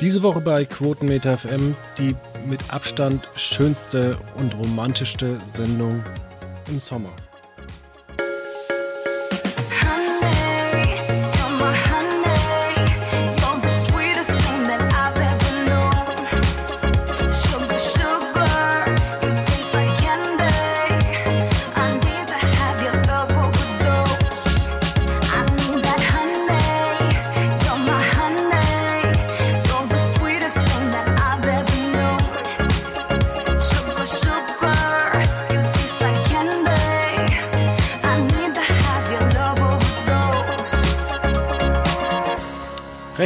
Diese Woche bei Quotenmeter FM die mit Abstand schönste und romantischste Sendung im Sommer.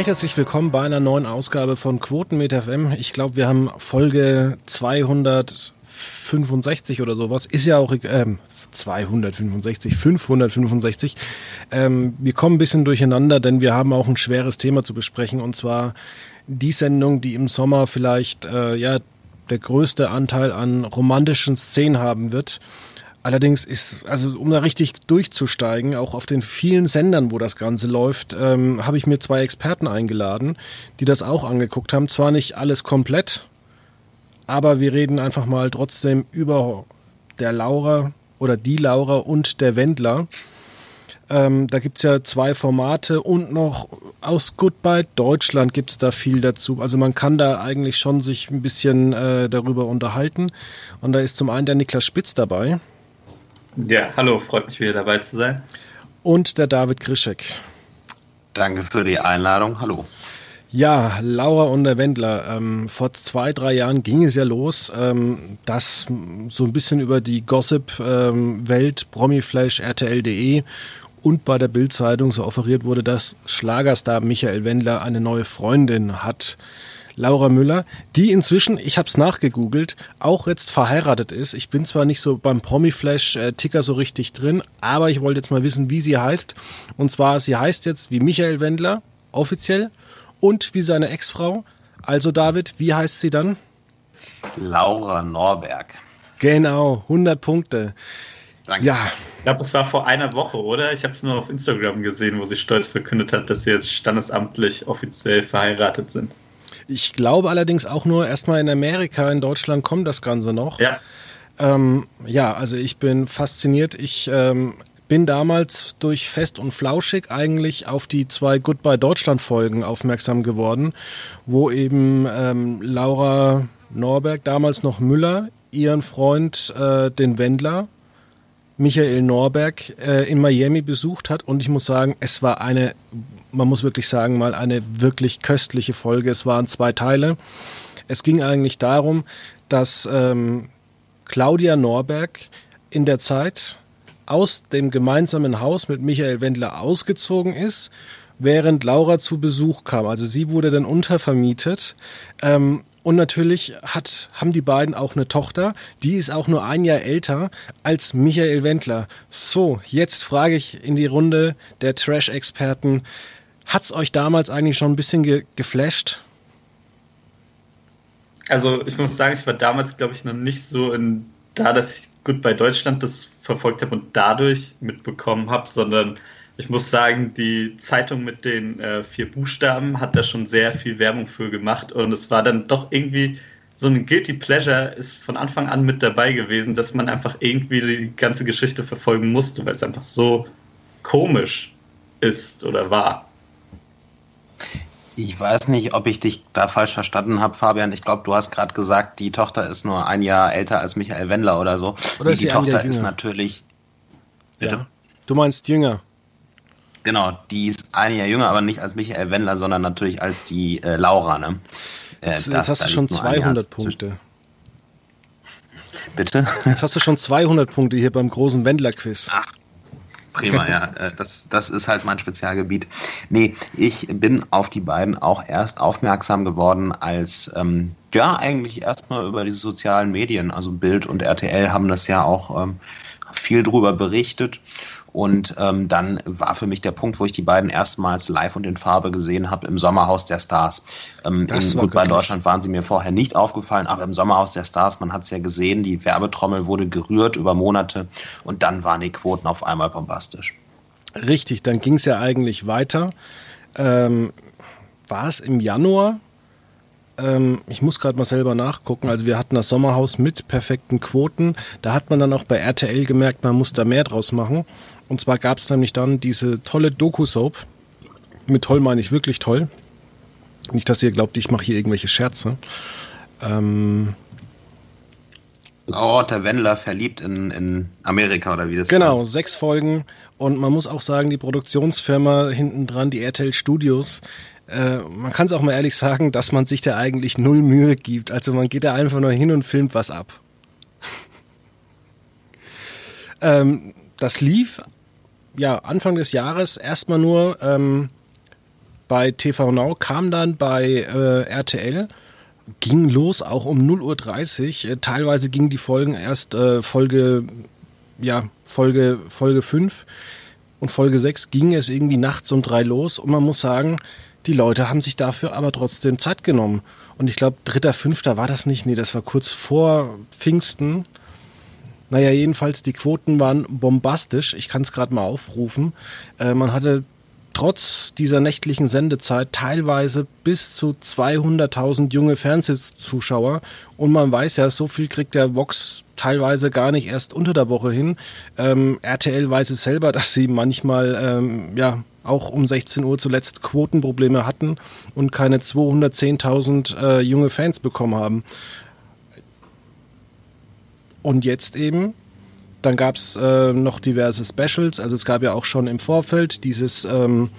Herzlich willkommen bei einer neuen Ausgabe von Quotenmeter FM. Ich glaube, wir haben Folge 265 oder sowas. Ist ja auch äh, 265, 565. Ähm, wir kommen ein bisschen durcheinander, denn wir haben auch ein schweres Thema zu besprechen und zwar die Sendung, die im Sommer vielleicht äh, ja der größte Anteil an romantischen Szenen haben wird. Allerdings ist, also um da richtig durchzusteigen, auch auf den vielen Sendern, wo das Ganze läuft, ähm, habe ich mir zwei Experten eingeladen, die das auch angeguckt haben. Zwar nicht alles komplett, aber wir reden einfach mal trotzdem über der Laura oder die Laura und der Wendler. Ähm, da gibt's ja zwei Formate und noch aus Goodbye Deutschland gibt's da viel dazu. Also man kann da eigentlich schon sich ein bisschen äh, darüber unterhalten. Und da ist zum einen der Niklas Spitz dabei. Ja, hallo, freut mich wieder dabei zu sein. Und der David Krischek. Danke für die Einladung, hallo. Ja, Laura und der Wendler. Ähm, vor zwei, drei Jahren ging es ja los, ähm, dass so ein bisschen über die Gossip-Welt, ähm, Promiflash, RTL.de und bei der Bildzeitung so offeriert wurde, dass Schlagerstar Michael Wendler eine neue Freundin hat. Laura Müller, die inzwischen, ich habe es nachgegoogelt, auch jetzt verheiratet ist. Ich bin zwar nicht so beim Promiflash-Ticker so richtig drin, aber ich wollte jetzt mal wissen, wie sie heißt. Und zwar, sie heißt jetzt wie Michael Wendler, offiziell, und wie seine Ex-Frau. Also David, wie heißt sie dann? Laura Norberg. Genau, 100 Punkte. Danke. Ja. Ich glaube, es war vor einer Woche, oder? Ich habe es nur auf Instagram gesehen, wo sie stolz verkündet hat, dass sie jetzt standesamtlich offiziell verheiratet sind. Ich glaube allerdings auch nur erstmal in Amerika, in Deutschland kommt das Ganze noch. Ja. Ähm, ja, also ich bin fasziniert. Ich ähm, bin damals durch Fest und Flauschig eigentlich auf die zwei Goodbye Deutschland Folgen aufmerksam geworden, wo eben ähm, Laura Norberg, damals noch Müller, ihren Freund, äh, den Wendler, Michael Norberg, äh, in Miami besucht hat. Und ich muss sagen, es war eine man muss wirklich sagen, mal eine wirklich köstliche Folge. Es waren zwei Teile. Es ging eigentlich darum, dass ähm, Claudia Norberg in der Zeit aus dem gemeinsamen Haus mit Michael Wendler ausgezogen ist, während Laura zu Besuch kam. Also sie wurde dann untervermietet. Ähm, und natürlich hat, haben die beiden auch eine Tochter, die ist auch nur ein Jahr älter als Michael Wendler. So, jetzt frage ich in die Runde der Trash-Experten, Hat's euch damals eigentlich schon ein bisschen ge geflasht? Also ich muss sagen, ich war damals, glaube ich, noch nicht so in da, dass ich gut bei Deutschland das verfolgt habe und dadurch mitbekommen habe, sondern ich muss sagen, die Zeitung mit den äh, vier Buchstaben hat da schon sehr viel Werbung für gemacht und es war dann doch irgendwie so ein Guilty Pleasure ist von Anfang an mit dabei gewesen, dass man einfach irgendwie die ganze Geschichte verfolgen musste, weil es einfach so komisch ist oder war. Ich weiß nicht, ob ich dich da falsch verstanden habe, Fabian. Ich glaube, du hast gerade gesagt, die Tochter ist nur ein Jahr älter als Michael Wendler oder so. Oder ist die Tochter ist natürlich. Bitte? Ja. Du meinst jünger? Genau, die ist ein Jahr jünger, aber nicht als Michael Wendler, sondern natürlich als die äh, Laura. Ne? Äh, jetzt, jetzt hast du schon 200 Punkte. Bitte? Jetzt hast du schon 200 Punkte hier beim großen Wendler-Quiz. Ach, Prima, ja. Äh, das, das ist halt mein Spezialgebiet. Nee, ich bin auf die beiden auch erst aufmerksam geworden, als ähm, ja eigentlich erstmal über die sozialen Medien, also Bild und RTL haben das ja auch ähm, viel drüber berichtet. Und ähm, dann war für mich der Punkt, wo ich die beiden erstmals live und in Farbe gesehen habe, im Sommerhaus der Stars. Ähm, in Gut bei Deutschland waren sie mir vorher nicht aufgefallen, aber im Sommerhaus der Stars, man hat es ja gesehen, die Werbetrommel wurde gerührt über Monate und dann waren die Quoten auf einmal bombastisch. Richtig, dann ging es ja eigentlich weiter. Ähm, war es im Januar, ähm, ich muss gerade mal selber nachgucken, also wir hatten das Sommerhaus mit perfekten Quoten. Da hat man dann auch bei RTL gemerkt, man muss da mehr draus machen. Und zwar gab es nämlich dann diese tolle Doku-Soap. Mit toll meine ich wirklich toll. Nicht, dass ihr glaubt, ich mache hier irgendwelche Scherze. Ähm, Laura Wendler verliebt in, in Amerika oder wie das Genau, ist. sechs Folgen. Und man muss auch sagen, die Produktionsfirma hinten dran, die RTL Studios, äh, man kann es auch mal ehrlich sagen, dass man sich da eigentlich null Mühe gibt. Also man geht da einfach nur hin und filmt was ab. ähm, das lief ja Anfang des Jahres erstmal nur ähm, bei TV Now, kam dann bei äh, RTL ging los, auch um 0.30 Uhr. Äh, teilweise gingen die Folgen erst äh, Folge, ja, Folge, Folge 5 und Folge 6 ging es irgendwie nachts um drei los. Und man muss sagen, die Leute haben sich dafür aber trotzdem Zeit genommen. Und ich glaube, dritter, fünfter war das nicht. Nee, das war kurz vor Pfingsten. Naja, jedenfalls, die Quoten waren bombastisch. Ich kann es gerade mal aufrufen. Äh, man hatte trotz dieser nächtlichen Sendezeit teilweise bis zu 200.000 junge Fernsehzuschauer. Und man weiß ja, so viel kriegt der Vox teilweise gar nicht erst unter der Woche hin. Ähm, RTL weiß es selber, dass sie manchmal ähm, ja auch um 16 Uhr zuletzt Quotenprobleme hatten und keine 210.000 äh, junge Fans bekommen haben. Und jetzt eben dann gab es äh, noch diverse Specials. Also es gab ja auch schon im Vorfeld dieses, ähm,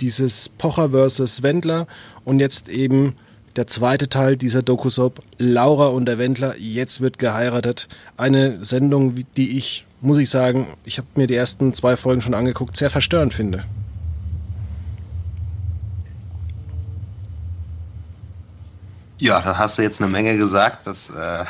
dieses Pocher versus Wendler und jetzt eben der zweite Teil dieser Doku-Soap, Laura und der Wendler, jetzt wird geheiratet. Eine Sendung, die ich, muss ich sagen, ich habe mir die ersten zwei Folgen schon angeguckt, sehr verstörend finde. Ja, da hast du jetzt eine Menge gesagt. Das, äh,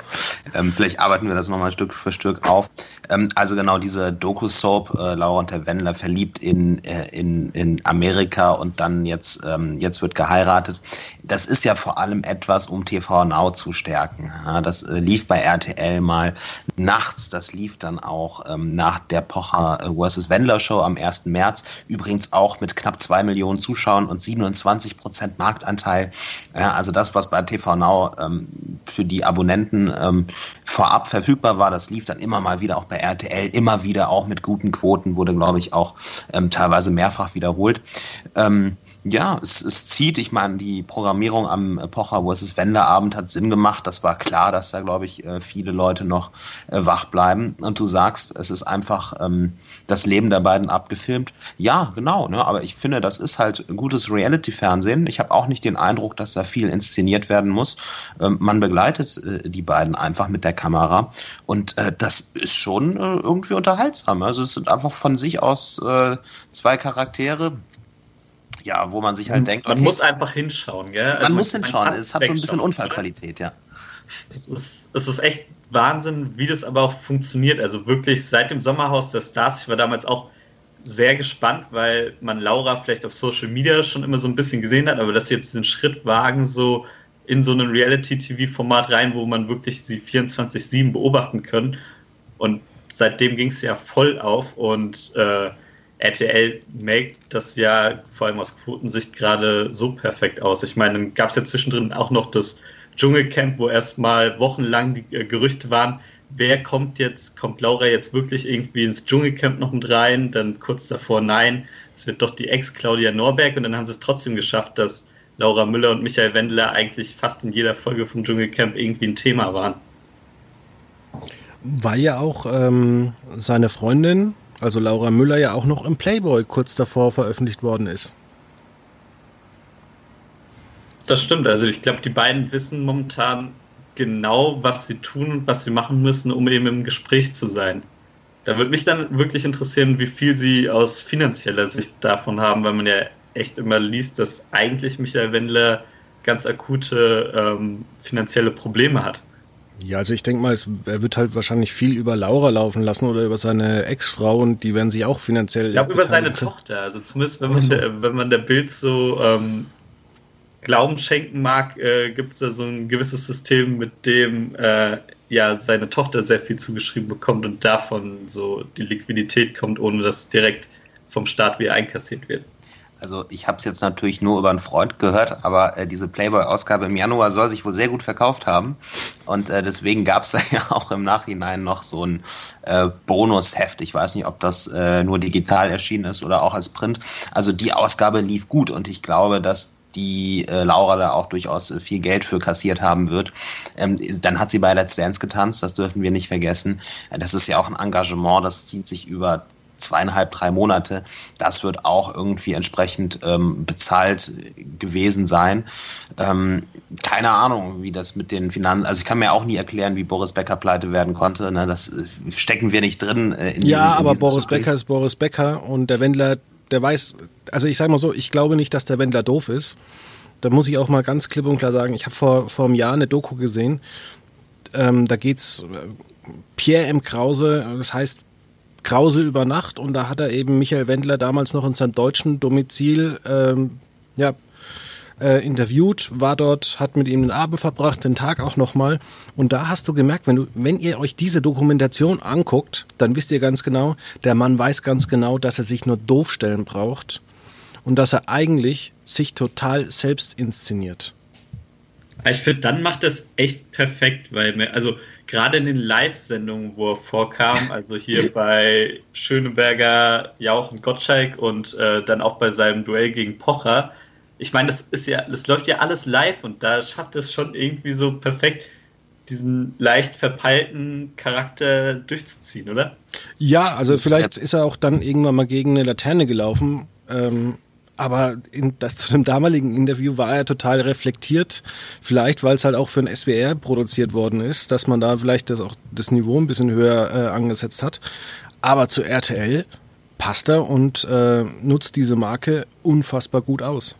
ähm, vielleicht arbeiten wir das nochmal Stück für Stück auf. Ähm, also genau diese Doku-Soap, äh, Laura und der Wendler verliebt in, äh, in, in Amerika und dann jetzt, ähm, jetzt wird geheiratet. Das ist ja vor allem etwas, um TV Now zu stärken. Ja, das äh, lief bei RTL mal nachts. Das lief dann auch ähm, nach der Pocher äh, vs. Wendler Show am 1. März. Übrigens auch mit knapp zwei Millionen Zuschauern und 27 Prozent Marktanteil. Ja, also das was bei TV Now ähm, für die Abonnenten ähm, vorab verfügbar war, das lief dann immer mal wieder auch bei RTL, immer wieder auch mit guten Quoten, wurde, glaube ich, auch ähm, teilweise mehrfach wiederholt. Ähm, ja, es, es zieht. Ich meine, die Programmierung am Pocher vs. Wenderabend hat Sinn gemacht. Das war klar, dass da, glaube ich, äh, viele Leute noch äh, wach bleiben. Und du sagst, es ist einfach ähm, das Leben der beiden abgefilmt. Ja, genau. Ne? Aber ich finde, das ist halt gutes Reality-Fernsehen. Ich habe auch nicht den Eindruck, dass da viel inszeniert werden muss. Ähm, man begleitet äh, die beiden einfach mit der Kamera. Und äh, das ist schon äh, irgendwie unterhaltsam. Also es sind einfach von sich aus äh, zwei Charaktere, ja, wo man sich halt denkt. Man okay, muss einfach hinschauen, gell? Also man, muss hinschauen. Es hat so ein bisschen Unfallqualität, ja. Es ist, es ist echt Wahnsinn, wie das aber auch funktioniert. Also wirklich seit dem Sommerhaus der Stars, ich war damals auch sehr gespannt, weil man Laura vielleicht auf Social Media schon immer so ein bisschen gesehen hat, aber dass sie jetzt diesen Schritt wagen, so in so ein Reality-TV-Format rein, wo man wirklich sie 24-7 beobachten kann. Und seitdem ging es ja voll auf und äh, RTL make das ja vor allem aus Quotensicht gerade so perfekt aus. Ich meine, dann gab es ja zwischendrin auch noch das Dschungelcamp, wo erstmal wochenlang die äh, Gerüchte waren, wer kommt jetzt, kommt Laura jetzt wirklich irgendwie ins Dschungelcamp noch mit rein? Dann kurz davor, nein, es wird doch die Ex-Claudia Norberg und dann haben sie es trotzdem geschafft, dass Laura Müller und Michael Wendler eigentlich fast in jeder Folge vom Dschungelcamp irgendwie ein Thema waren. Weil ja auch ähm, seine Freundin also Laura Müller ja auch noch im Playboy kurz davor veröffentlicht worden ist. Das stimmt. Also ich glaube, die beiden wissen momentan genau, was sie tun und was sie machen müssen, um eben im Gespräch zu sein. Da würde mich dann wirklich interessieren, wie viel sie aus finanzieller Sicht davon haben, weil man ja echt immer liest, dass eigentlich Michael Wendler ganz akute ähm, finanzielle Probleme hat. Ja, also ich denke mal, es, er wird halt wahrscheinlich viel über Laura laufen lassen oder über seine Ex-Frau und die werden sich auch finanziell. Ich glaube über seine Tochter. Also zumindest wenn man, so. der, wenn man der Bild so ähm, Glauben schenken mag, äh, gibt es da so ein gewisses System, mit dem äh, ja seine Tochter sehr viel zugeschrieben bekommt und davon so die Liquidität kommt, ohne dass direkt vom Staat wieder einkassiert wird. Also ich habe es jetzt natürlich nur über einen Freund gehört, aber äh, diese Playboy-Ausgabe im Januar soll sich wohl sehr gut verkauft haben. Und äh, deswegen gab es ja auch im Nachhinein noch so ein äh, Bonusheft. Ich weiß nicht, ob das äh, nur digital erschienen ist oder auch als Print. Also die Ausgabe lief gut und ich glaube, dass die äh, Laura da auch durchaus äh, viel Geld für kassiert haben wird. Ähm, dann hat sie bei Let's Dance getanzt, das dürfen wir nicht vergessen. Das ist ja auch ein Engagement, das zieht sich über zweieinhalb, drei Monate. Das wird auch irgendwie entsprechend ähm, bezahlt gewesen sein. Ähm, keine Ahnung, wie das mit den Finanzen, also ich kann mir auch nie erklären, wie Boris Becker pleite werden konnte. Ne? Das äh, stecken wir nicht drin. Äh, in ja, in aber Boris Zugriff. Becker ist Boris Becker und der Wendler, der weiß, also ich sage mal so, ich glaube nicht, dass der Wendler doof ist. Da muss ich auch mal ganz klipp und klar sagen, ich habe vor, vor einem Jahr eine Doku gesehen. Ähm, da geht's äh, Pierre M. Krause, das heißt Krause über Nacht und da hat er eben Michael Wendler damals noch in seinem deutschen Domizil ähm, ja, äh, interviewt, war dort, hat mit ihm den Abend verbracht, den Tag auch nochmal. Und da hast du gemerkt, wenn du, wenn ihr euch diese Dokumentation anguckt, dann wisst ihr ganz genau, der Mann weiß ganz genau, dass er sich nur doof stellen braucht und dass er eigentlich sich total selbst inszeniert. Ich finde, dann macht das echt perfekt, weil also gerade in den Live-Sendungen, wo er vorkam, also hier bei Schöneberger, Jauch und Gottschalk und äh, dann auch bei seinem Duell gegen Pocher, ich meine, das ist ja, das läuft ja alles live und da schafft es schon irgendwie so perfekt, diesen leicht verpeilten Charakter durchzuziehen, oder? Ja, also vielleicht ist er auch dann irgendwann mal gegen eine Laterne gelaufen. Ähm, aber in, das, zu dem damaligen Interview war er total reflektiert. Vielleicht, weil es halt auch für ein SWR produziert worden ist, dass man da vielleicht das auch das Niveau ein bisschen höher äh, angesetzt hat. Aber zu RTL passt er und äh, nutzt diese Marke unfassbar gut aus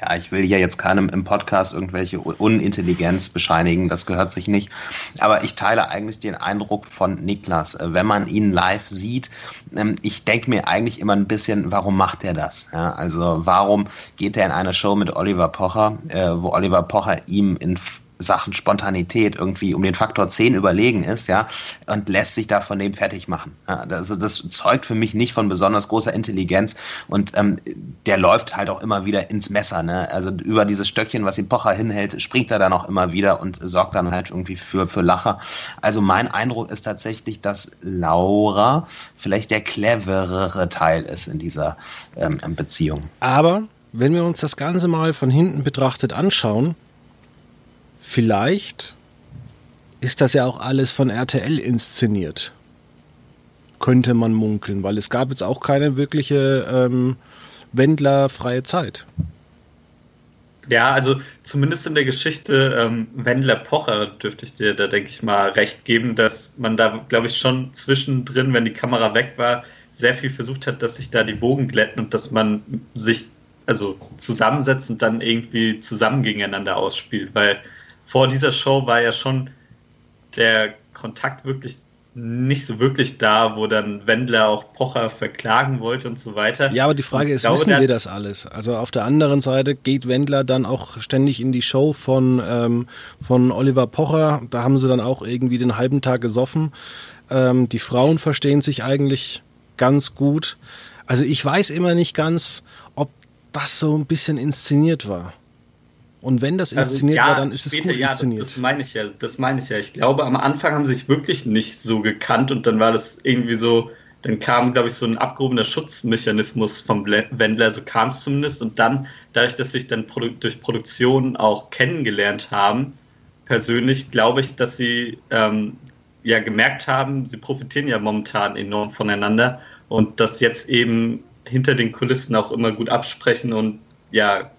ja, ich will hier jetzt keinem im Podcast irgendwelche Unintelligenz bescheinigen, das gehört sich nicht. Aber ich teile eigentlich den Eindruck von Niklas, äh, wenn man ihn live sieht. Ähm, ich denke mir eigentlich immer ein bisschen, warum macht er das? Ja, also warum geht er in eine Show mit Oliver Pocher, äh, wo Oliver Pocher ihm in Sachen Spontanität irgendwie um den Faktor 10 überlegen ist, ja, und lässt sich da von dem fertig machen. Ja, also das zeugt für mich nicht von besonders großer Intelligenz und ähm, der läuft halt auch immer wieder ins Messer, ne? Also über dieses Stöckchen, was ihm Pocher hinhält, springt er dann auch immer wieder und sorgt dann halt irgendwie für, für Lacher. Also mein Eindruck ist tatsächlich, dass Laura vielleicht der cleverere Teil ist in dieser ähm, Beziehung. Aber wenn wir uns das Ganze mal von hinten betrachtet anschauen, vielleicht ist das ja auch alles von RTL inszeniert. Könnte man munkeln, weil es gab jetzt auch keine wirkliche ähm, Wendler-freie Zeit. Ja, also zumindest in der Geschichte ähm, Wendler-Pocher dürfte ich dir da, denke ich mal, recht geben, dass man da, glaube ich, schon zwischendrin, wenn die Kamera weg war, sehr viel versucht hat, dass sich da die Wogen glätten und dass man sich also zusammensetzt und dann irgendwie zusammen gegeneinander ausspielt, weil vor dieser Show war ja schon der Kontakt wirklich nicht so wirklich da, wo dann Wendler auch Pocher verklagen wollte und so weiter. Ja, aber die Frage ist, glaube, wissen wir das alles? Also auf der anderen Seite geht Wendler dann auch ständig in die Show von, ähm, von Oliver Pocher. Da haben sie dann auch irgendwie den halben Tag gesoffen. Ähm, die Frauen verstehen sich eigentlich ganz gut. Also ich weiß immer nicht ganz, ob das so ein bisschen inszeniert war. Und wenn das also, inszeniert also, ja, war, dann ist später, es gut ja, inszeniert. Das, das meine ich ja, das meine ich ja. Ich glaube, am Anfang haben sie sich wirklich nicht so gekannt und dann war das irgendwie so, dann kam, glaube ich, so ein abgehobener Schutzmechanismus vom Wendler, so kam es zumindest. Und dann, dadurch, dass sich dann Produ durch Produktion auch kennengelernt haben, persönlich glaube ich, dass sie ähm, ja gemerkt haben, sie profitieren ja momentan enorm voneinander und das jetzt eben hinter den Kulissen auch immer gut absprechen und ja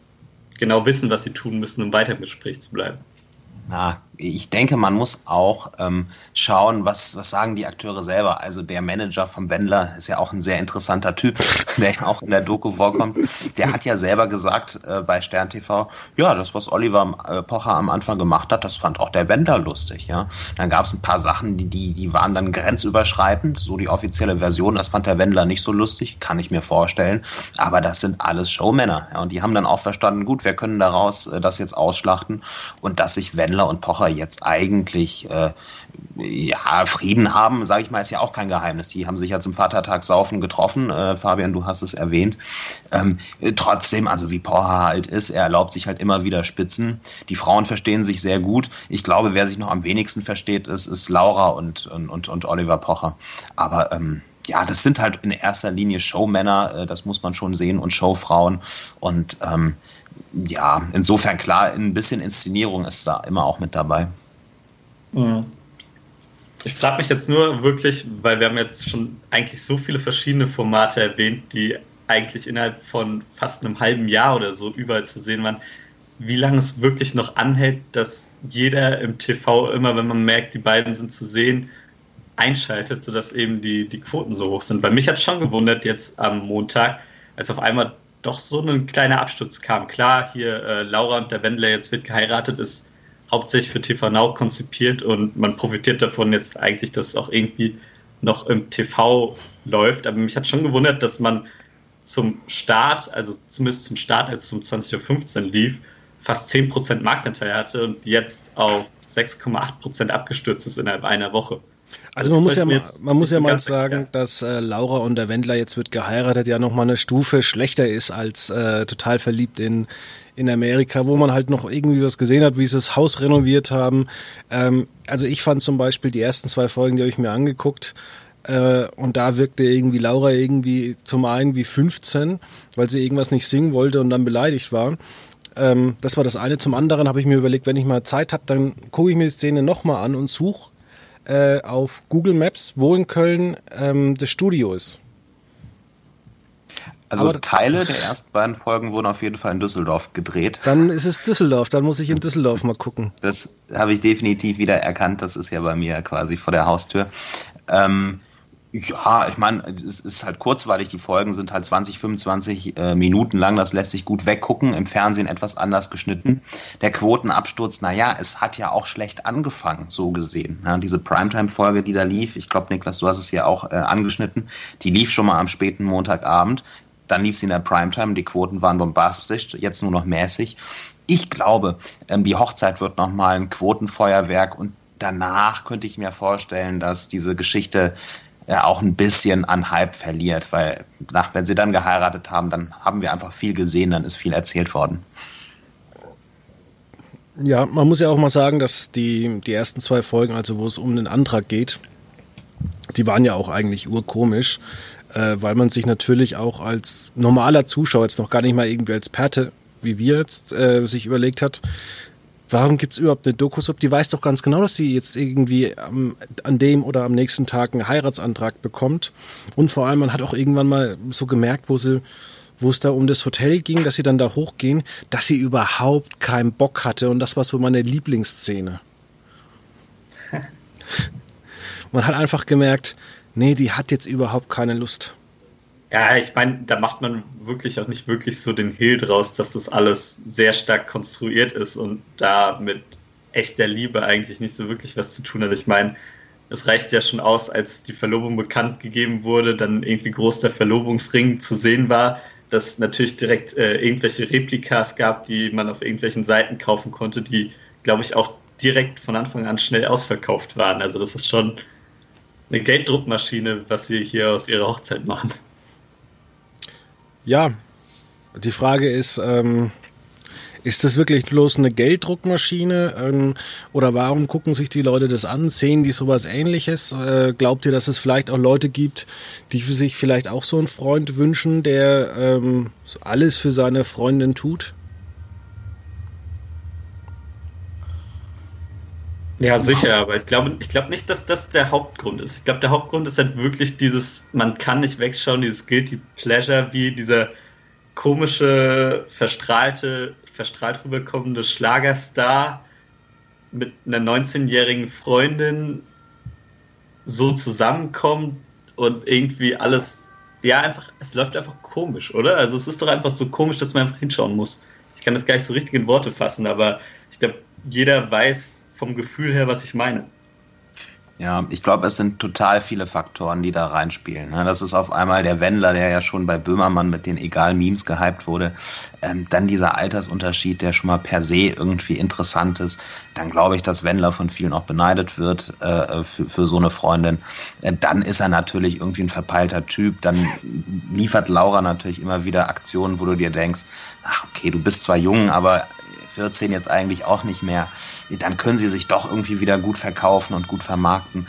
genau wissen, was sie tun müssen, um weiter im Gespräch zu bleiben. Na, ich denke, man muss auch ähm, schauen, was, was sagen die Akteure selber. Also der Manager vom Wendler ist ja auch ein sehr interessanter Typ, der ja auch in der Doku vorkommt. Der hat ja selber gesagt äh, bei Stern TV, ja, das, was Oliver äh, Pocher am Anfang gemacht hat, das fand auch der Wendler lustig. Ja, Dann gab es ein paar Sachen, die, die, die waren dann grenzüberschreitend, so die offizielle Version, das fand der Wendler nicht so lustig, kann ich mir vorstellen. Aber das sind alles Showmänner. Ja, und die haben dann auch verstanden, gut, wir können daraus äh, das jetzt ausschlachten und dass sich Wendler und Pocher jetzt eigentlich äh, ja, Frieden haben, sage ich mal, ist ja auch kein Geheimnis. Die haben sich ja zum Vatertag saufen getroffen. Äh, Fabian, du hast es erwähnt. Ähm, trotzdem, also wie Porha halt ist, er erlaubt sich halt immer wieder Spitzen. Die Frauen verstehen sich sehr gut. Ich glaube, wer sich noch am wenigsten versteht, ist, ist Laura und, und, und Oliver Pocher. Aber ähm, ja, das sind halt in erster Linie Showmänner, äh, das muss man schon sehen, und Showfrauen. Und ähm, ja, insofern klar, ein bisschen Inszenierung ist da immer auch mit dabei. Mhm. Ich frage mich jetzt nur wirklich, weil wir haben jetzt schon eigentlich so viele verschiedene Formate erwähnt, die eigentlich innerhalb von fast einem halben Jahr oder so überall zu sehen waren, wie lange es wirklich noch anhält, dass jeder im TV immer, wenn man merkt, die beiden sind zu sehen, einschaltet, sodass eben die, die Quoten so hoch sind. Weil mich hat schon gewundert jetzt am Montag, als auf einmal doch so ein kleiner Absturz kam. Klar, hier äh, Laura und der Wendler jetzt wird geheiratet, ist hauptsächlich für TV Now konzipiert und man profitiert davon jetzt eigentlich, dass es auch irgendwie noch im TV läuft. Aber mich hat schon gewundert, dass man zum Start, also zumindest zum Start, als es um 20.15 Uhr lief, fast 10% Marktanteil hatte und jetzt auf 6,8% abgestürzt ist innerhalb einer Woche. Also man muss ja mal, man muss ja mal sagen, dass äh, Laura und der Wendler jetzt wird geheiratet ja noch mal eine Stufe schlechter ist als äh, total verliebt in in Amerika, wo man halt noch irgendwie was gesehen hat, wie sie das Haus renoviert haben. Ähm, also ich fand zum Beispiel die ersten zwei Folgen, die habe ich mir angeguckt. Äh, und da wirkte irgendwie Laura irgendwie zum einen wie 15, weil sie irgendwas nicht singen wollte und dann beleidigt war. Ähm, das war das eine. Zum anderen habe ich mir überlegt, wenn ich mal Zeit habe, dann gucke ich mir die Szene nochmal an und suche äh, auf Google Maps, wo in Köln ähm, das Studio ist. Also Aber Teile der ersten beiden Folgen wurden auf jeden Fall in Düsseldorf gedreht. Dann ist es Düsseldorf, dann muss ich in Düsseldorf mal gucken. Das habe ich definitiv wieder erkannt, das ist ja bei mir quasi vor der Haustür. Ähm, ja, ich meine, es ist halt kurzweilig. Die Folgen sind halt 20, 25 äh, Minuten lang. Das lässt sich gut weggucken. Im Fernsehen etwas anders geschnitten. Der Quotenabsturz, naja, es hat ja auch schlecht angefangen, so gesehen. Ja, diese Primetime-Folge, die da lief, ich glaube, Niklas, du hast es hier auch äh, angeschnitten, die lief schon mal am späten Montagabend. Dann lief sie in der Primetime. Die Quoten waren bombastisch, jetzt nur noch mäßig. Ich glaube, ähm, die Hochzeit wird nochmal ein Quotenfeuerwerk und danach könnte ich mir vorstellen, dass diese Geschichte ja auch ein bisschen an Hype verliert, weil nach, wenn sie dann geheiratet haben, dann haben wir einfach viel gesehen, dann ist viel erzählt worden. Ja, man muss ja auch mal sagen, dass die, die ersten zwei Folgen, also wo es um den Antrag geht, die waren ja auch eigentlich urkomisch, äh, weil man sich natürlich auch als normaler Zuschauer, jetzt noch gar nicht mal irgendwie als Perte, wie wir jetzt, äh, sich überlegt hat, warum gibt es überhaupt eine Dokusub? Die weiß doch ganz genau, dass sie jetzt irgendwie am, an dem oder am nächsten Tag einen Heiratsantrag bekommt. Und vor allem, man hat auch irgendwann mal so gemerkt, wo sie wo es da um das Hotel ging, dass sie dann da hochgehen, dass sie überhaupt keinen Bock hatte. Und das war so meine Lieblingsszene. Man hat einfach gemerkt, nee, die hat jetzt überhaupt keine Lust. Ja, ich meine, da macht man wirklich auch nicht wirklich so den Hehl draus, dass das alles sehr stark konstruiert ist und da mit echter Liebe eigentlich nicht so wirklich was zu tun hat. Ich meine, es reicht ja schon aus, als die Verlobung bekannt gegeben wurde, dann irgendwie groß der Verlobungsring zu sehen war, dass natürlich direkt äh, irgendwelche Replikas gab, die man auf irgendwelchen Seiten kaufen konnte, die, glaube ich, auch direkt von Anfang an schnell ausverkauft waren. Also das ist schon eine Gelddruckmaschine, was sie hier aus ihrer Hochzeit machen. Ja, die Frage ist, ähm, ist das wirklich bloß eine Gelddruckmaschine? Ähm, oder warum gucken sich die Leute das an? Sehen die sowas ähnliches? Äh, glaubt ihr, dass es vielleicht auch Leute gibt, die sich vielleicht auch so einen Freund wünschen, der ähm, alles für seine Freundin tut? Ja, sicher, aber ich glaube, ich glaube nicht, dass das der Hauptgrund ist. Ich glaube, der Hauptgrund ist halt wirklich dieses, man kann nicht wegschauen, dieses Guilty Pleasure, wie dieser komische, verstrahlte, verstrahlt rüberkommende Schlagerstar mit einer 19-jährigen Freundin so zusammenkommt und irgendwie alles, ja, einfach, es läuft einfach komisch, oder? Also es ist doch einfach so komisch, dass man einfach hinschauen muss. Ich kann das gar nicht so richtig in Worte fassen, aber ich glaube, jeder weiß, vom Gefühl her, was ich meine. Ja, ich glaube, es sind total viele Faktoren, die da reinspielen. Ne? Das ist auf einmal der Wendler, der ja schon bei Böhmermann mit den Egal-Memes gehypt wurde. Ähm, dann dieser Altersunterschied, der schon mal per se irgendwie interessant ist. Dann glaube ich, dass Wendler von vielen auch beneidet wird äh, für, für so eine Freundin. Äh, dann ist er natürlich irgendwie ein verpeilter Typ. Dann liefert Laura natürlich immer wieder Aktionen, wo du dir denkst, ach okay, du bist zwar jung, aber 14 jetzt eigentlich auch nicht mehr, dann können sie sich doch irgendwie wieder gut verkaufen und gut vermarkten.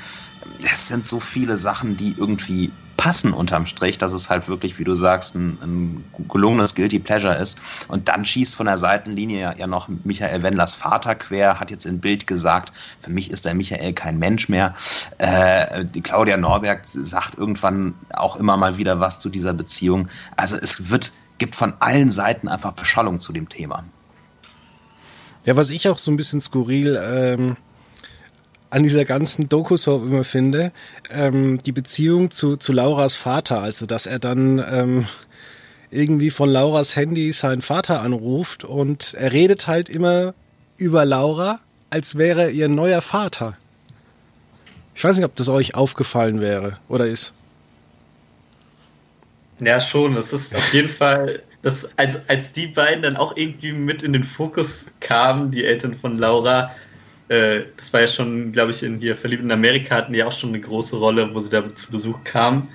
Es sind so viele Sachen, die irgendwie passen unterm Strich, dass es halt wirklich, wie du sagst, ein, ein gelungenes Guilty Pleasure ist. Und dann schießt von der Seitenlinie ja, noch Michael Wendlers Vater quer, hat jetzt in Bild gesagt, für mich ist der Michael kein Mensch mehr. Äh, die Claudia Norberg sagt irgendwann auch immer mal wieder was zu dieser Beziehung. Also es wird, gibt von allen Seiten einfach Beschallung zu dem Thema. Ja, was ich auch so ein bisschen skurril ähm, an dieser ganzen Doku-Soap immer finde, ähm, die Beziehung zu, zu Lauras Vater, also dass er dann ähm, irgendwie von Lauras Handy seinen Vater anruft und er redet halt immer über Laura, als wäre er ihr neuer Vater. Ich weiß nicht, ob das euch aufgefallen wäre oder ist. Ja, schon. Es ist auf jeden Fall dass als, als die beiden dann auch irgendwie mit in den Fokus kamen, die Eltern von Laura, äh, das war ja schon, glaube ich, in hier Verliebt in Amerika hatten die auch schon eine große Rolle, wo sie da zu Besuch kamen.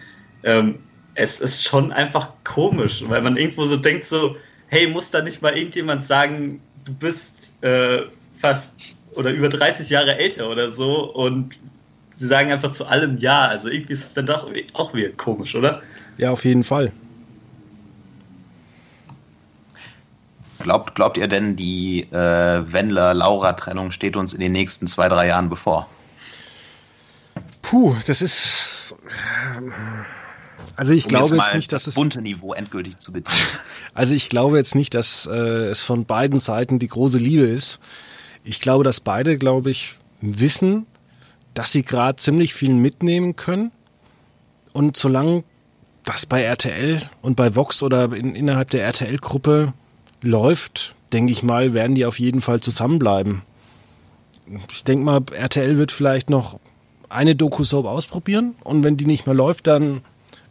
Ähm, es ist schon einfach komisch, weil man irgendwo so denkt so, hey, muss da nicht mal irgendjemand sagen, du bist äh, fast oder über 30 Jahre älter oder so und sie sagen einfach zu allem Ja. Also irgendwie ist es dann doch auch wieder komisch, oder? Ja, auf jeden Fall. Glaubt, glaubt ihr denn, die äh, Wendler-Laura-Trennung steht uns in den nächsten zwei, drei Jahren bevor? Puh, das ist. Also ich um glaube jetzt, jetzt nicht, dass das bunte Niveau endgültig zu bedienen. Also ich glaube jetzt nicht, dass äh, es von beiden Seiten die große Liebe ist. Ich glaube, dass beide, glaube ich, wissen, dass sie gerade ziemlich viel mitnehmen können. Und solange das bei RTL und bei Vox oder in, innerhalb der RTL-Gruppe läuft, denke ich mal, werden die auf jeden Fall zusammenbleiben. Ich denke mal, RTL wird vielleicht noch eine Doku-Soap ausprobieren und wenn die nicht mehr läuft, dann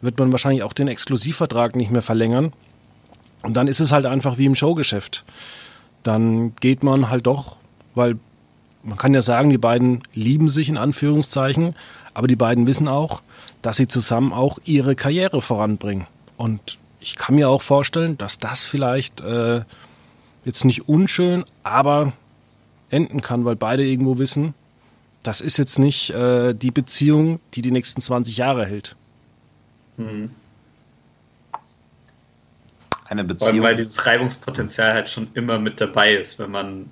wird man wahrscheinlich auch den Exklusivvertrag nicht mehr verlängern. Und dann ist es halt einfach wie im Showgeschäft. Dann geht man halt doch, weil man kann ja sagen, die beiden lieben sich in Anführungszeichen, aber die beiden wissen auch, dass sie zusammen auch ihre Karriere voranbringen. Und ich kann mir auch vorstellen, dass das vielleicht äh, jetzt nicht unschön, aber enden kann, weil beide irgendwo wissen, das ist jetzt nicht äh, die Beziehung, die die nächsten 20 Jahre hält. Mhm. Eine Beziehung. Weil dieses Reibungspotenzial halt schon immer mit dabei ist, wenn man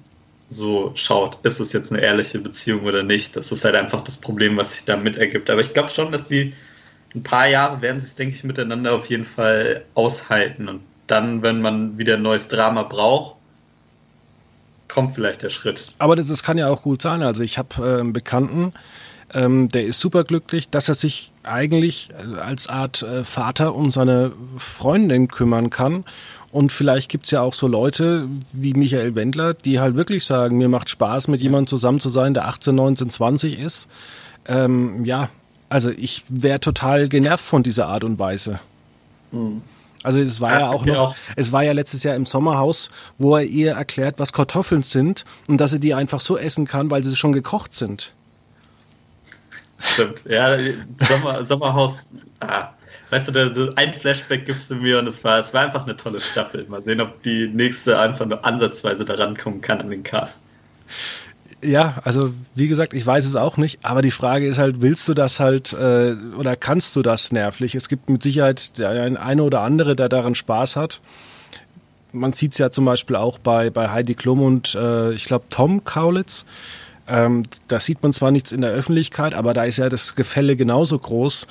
so schaut, ist es jetzt eine ehrliche Beziehung oder nicht. Das ist halt einfach das Problem, was sich damit ergibt. Aber ich glaube schon, dass die ein paar Jahre werden sie es, denke ich, miteinander auf jeden Fall aushalten. Und dann, wenn man wieder ein neues Drama braucht, kommt vielleicht der Schritt. Aber das, das kann ja auch gut sein. Also ich habe äh, einen Bekannten, ähm, der ist superglücklich, dass er sich eigentlich äh, als Art äh, Vater um seine Freundin kümmern kann. Und vielleicht gibt es ja auch so Leute wie Michael Wendler, die halt wirklich sagen, mir macht Spaß, mit jemandem zusammen zu sein, der 18, 19, 20 ist. Ähm, ja, also ich wäre total genervt von dieser Art und Weise. Mhm. Also es war ja, ja auch noch, auch. es war ja letztes Jahr im Sommerhaus, wo er ihr erklärt, was Kartoffeln sind und dass er die einfach so essen kann, weil sie schon gekocht sind. Stimmt, ja, Sommer, Sommerhaus, ah, weißt du, der, ein Flashback gibst du mir und es war, es war einfach eine tolle Staffel. Mal sehen, ob die nächste einfach nur ansatzweise da rankommen kann an den Cast. Ja, also wie gesagt, ich weiß es auch nicht, aber die Frage ist halt, willst du das halt äh, oder kannst du das nervlich? Es gibt mit Sicherheit der eine oder andere, der daran Spaß hat. Man sieht es ja zum Beispiel auch bei, bei Heidi Klum und äh, ich glaube Tom Kaulitz. Ähm, da sieht man zwar nichts in der Öffentlichkeit, aber da ist ja das Gefälle genauso groß.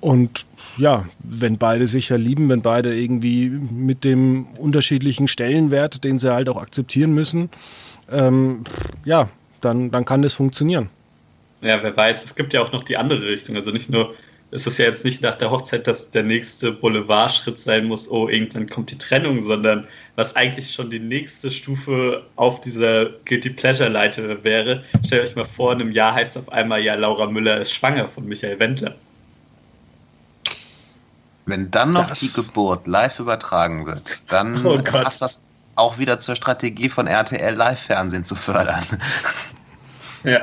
Und ja, wenn beide sich ja lieben, wenn beide irgendwie mit dem unterschiedlichen Stellenwert, den sie halt auch akzeptieren müssen, ähm, ja, dann, dann kann das funktionieren. Ja, wer weiß, es gibt ja auch noch die andere Richtung. Also nicht nur ist es ja jetzt nicht nach der Hochzeit, dass der nächste Boulevardschritt sein muss, oh, irgendwann kommt die Trennung, sondern was eigentlich schon die nächste Stufe auf dieser Guilty Pleasure Leiter wäre. Stellt euch mal vor, in einem Jahr heißt es auf einmal, ja, Laura Müller ist schwanger von Michael Wendler. Wenn dann noch das. die Geburt live übertragen wird, dann oh passt das auch wieder zur Strategie von RTL Live-Fernsehen zu fördern. Ja.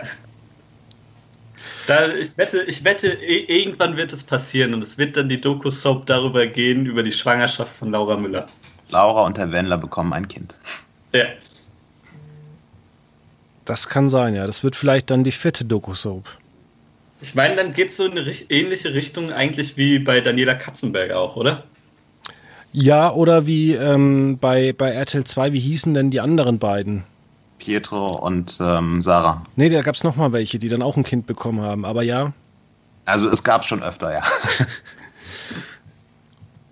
Da, ich, wette, ich wette, irgendwann wird es passieren und es wird dann die Doku-Soap darüber gehen, über die Schwangerschaft von Laura Müller. Laura und Herr Wendler bekommen ein Kind. Ja. Das kann sein, ja. Das wird vielleicht dann die vierte Doku-Soap. Ich meine, dann geht es so in eine ähnliche Richtung eigentlich wie bei Daniela Katzenberg auch, oder? Ja, oder wie ähm, bei, bei RTL 2, wie hießen denn die anderen beiden? Pietro und ähm, Sarah. Nee, da gab es nochmal welche, die dann auch ein Kind bekommen haben, aber ja. Also es gab schon öfter, ja.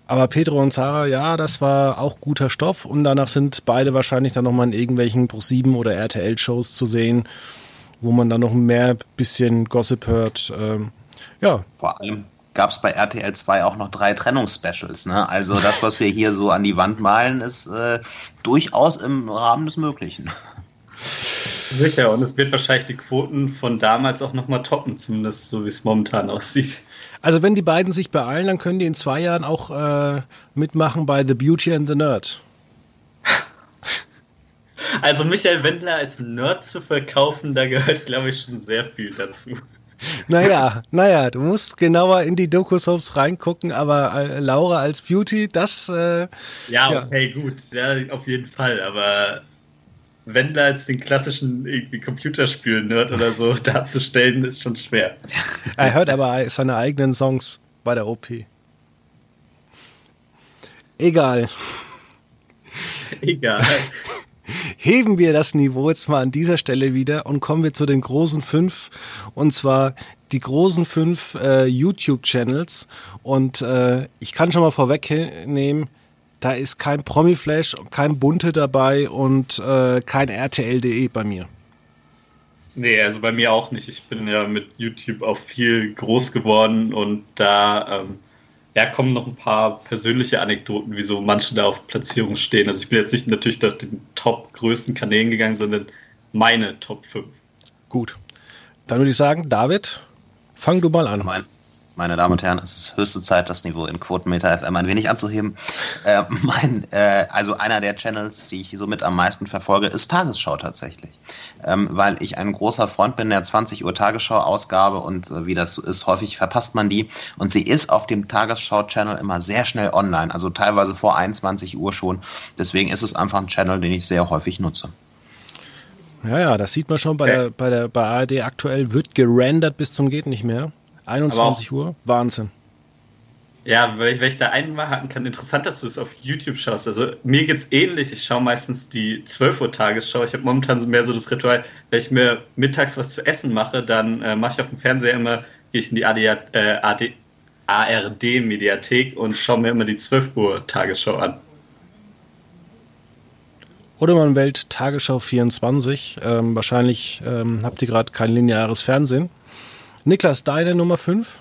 aber Pedro und Sarah, ja, das war auch guter Stoff und danach sind beide wahrscheinlich dann nochmal in irgendwelchen Pro7 oder RTL-Shows zu sehen wo man dann noch mehr bisschen Gossip hört. Ähm, ja. Vor allem gab es bei RTL 2 auch noch drei Trennungsspecials. Ne? Also das, was wir hier so an die Wand malen, ist äh, durchaus im Rahmen des Möglichen. Sicher, und es wird wahrscheinlich die Quoten von damals auch nochmal toppen, zumindest so wie es momentan aussieht. Also wenn die beiden sich beeilen, dann können die in zwei Jahren auch äh, mitmachen bei The Beauty and the Nerd. Also Michael Wendler als Nerd zu verkaufen, da gehört, glaube ich, schon sehr viel dazu. Naja, naja, du musst genauer in die Doku-Soaps reingucken, aber äh, Laura als Beauty, das. Äh, ja, ja, okay, gut, ja, auf jeden Fall, aber Wendler als den klassischen irgendwie Computerspiel-Nerd oder so darzustellen, ist schon schwer. Er hört aber seine eigenen Songs bei der OP. Egal. Egal heben wir das Niveau jetzt mal an dieser Stelle wieder und kommen wir zu den großen fünf. Und zwar die großen fünf äh, YouTube-Channels. Und äh, ich kann schon mal vorwegnehmen, da ist kein Promi-Flash, kein Bunte dabei und äh, kein RTL.de bei mir. Nee, also bei mir auch nicht. Ich bin ja mit YouTube auch viel groß geworden und da ähm, ja, kommen noch ein paar persönliche Anekdoten, wieso manche da auf Platzierung stehen. Also ich bin jetzt nicht natürlich nach den top größten Kanälen gegangen, sondern meine Top 5. Gut. Dann würde ich sagen, David, fang du mal an. Mein, meine Damen und Herren, es ist höchste Zeit, das Niveau in Quotenmeter FM ein wenig anzuheben. Äh, mein, äh, also einer der Channels, die ich somit am meisten verfolge, ist Tagesschau tatsächlich. Ähm, weil ich ein großer Freund bin der 20 Uhr Tagesschau-Ausgabe und äh, wie das so ist, häufig verpasst man die. Und sie ist auf dem Tagesschau-Channel immer sehr schnell online, also teilweise vor 21 Uhr schon. Deswegen ist es einfach ein Channel, den ich sehr häufig nutze. Ja, ja, das sieht man schon bei der, bei der bei ARD aktuell, wird gerendert bis zum geht nicht mehr. 21 Uhr, Wahnsinn. Ja, weil ich, weil ich da einhaken kann, interessant, dass du es auf YouTube schaust. Also mir geht es ähnlich. Ich schaue meistens die 12 Uhr Tagesschau. Ich habe momentan so mehr so das Ritual, wenn ich mir mittags was zu essen mache, dann äh, mache ich auf dem Fernseher immer, gehe ich in die AD, äh, AD, ARD-Mediathek und schaue mir immer die 12 Uhr Tagesschau an. Oder man wählt Tagesschau 24. Ähm, wahrscheinlich ähm, habt ihr gerade kein lineares Fernsehen. Niklas, deine Nummer 5?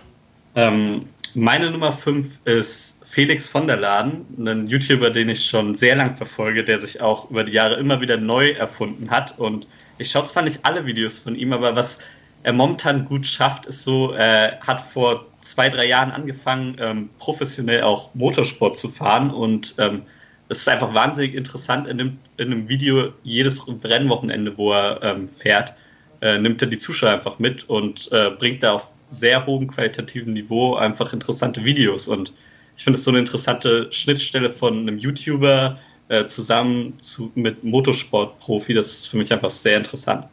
Ähm, meine Nummer 5 ist Felix von der Laden, ein YouTuber, den ich schon sehr lang verfolge, der sich auch über die Jahre immer wieder neu erfunden hat. Und ich schaue zwar nicht alle Videos von ihm, aber was er momentan gut schafft, ist so, er hat vor zwei, drei Jahren angefangen, ähm, professionell auch Motorsport zu fahren und ähm, es ist einfach wahnsinnig interessant in einem, in einem Video jedes Rennwochenende, wo er ähm, fährt, äh, nimmt er die Zuschauer einfach mit und äh, bringt da auf sehr hohem qualitativen Niveau einfach interessante Videos. Und ich finde es so eine interessante Schnittstelle von einem YouTuber äh, zusammen zu, mit Motorsportprofi. Das ist für mich einfach sehr interessant.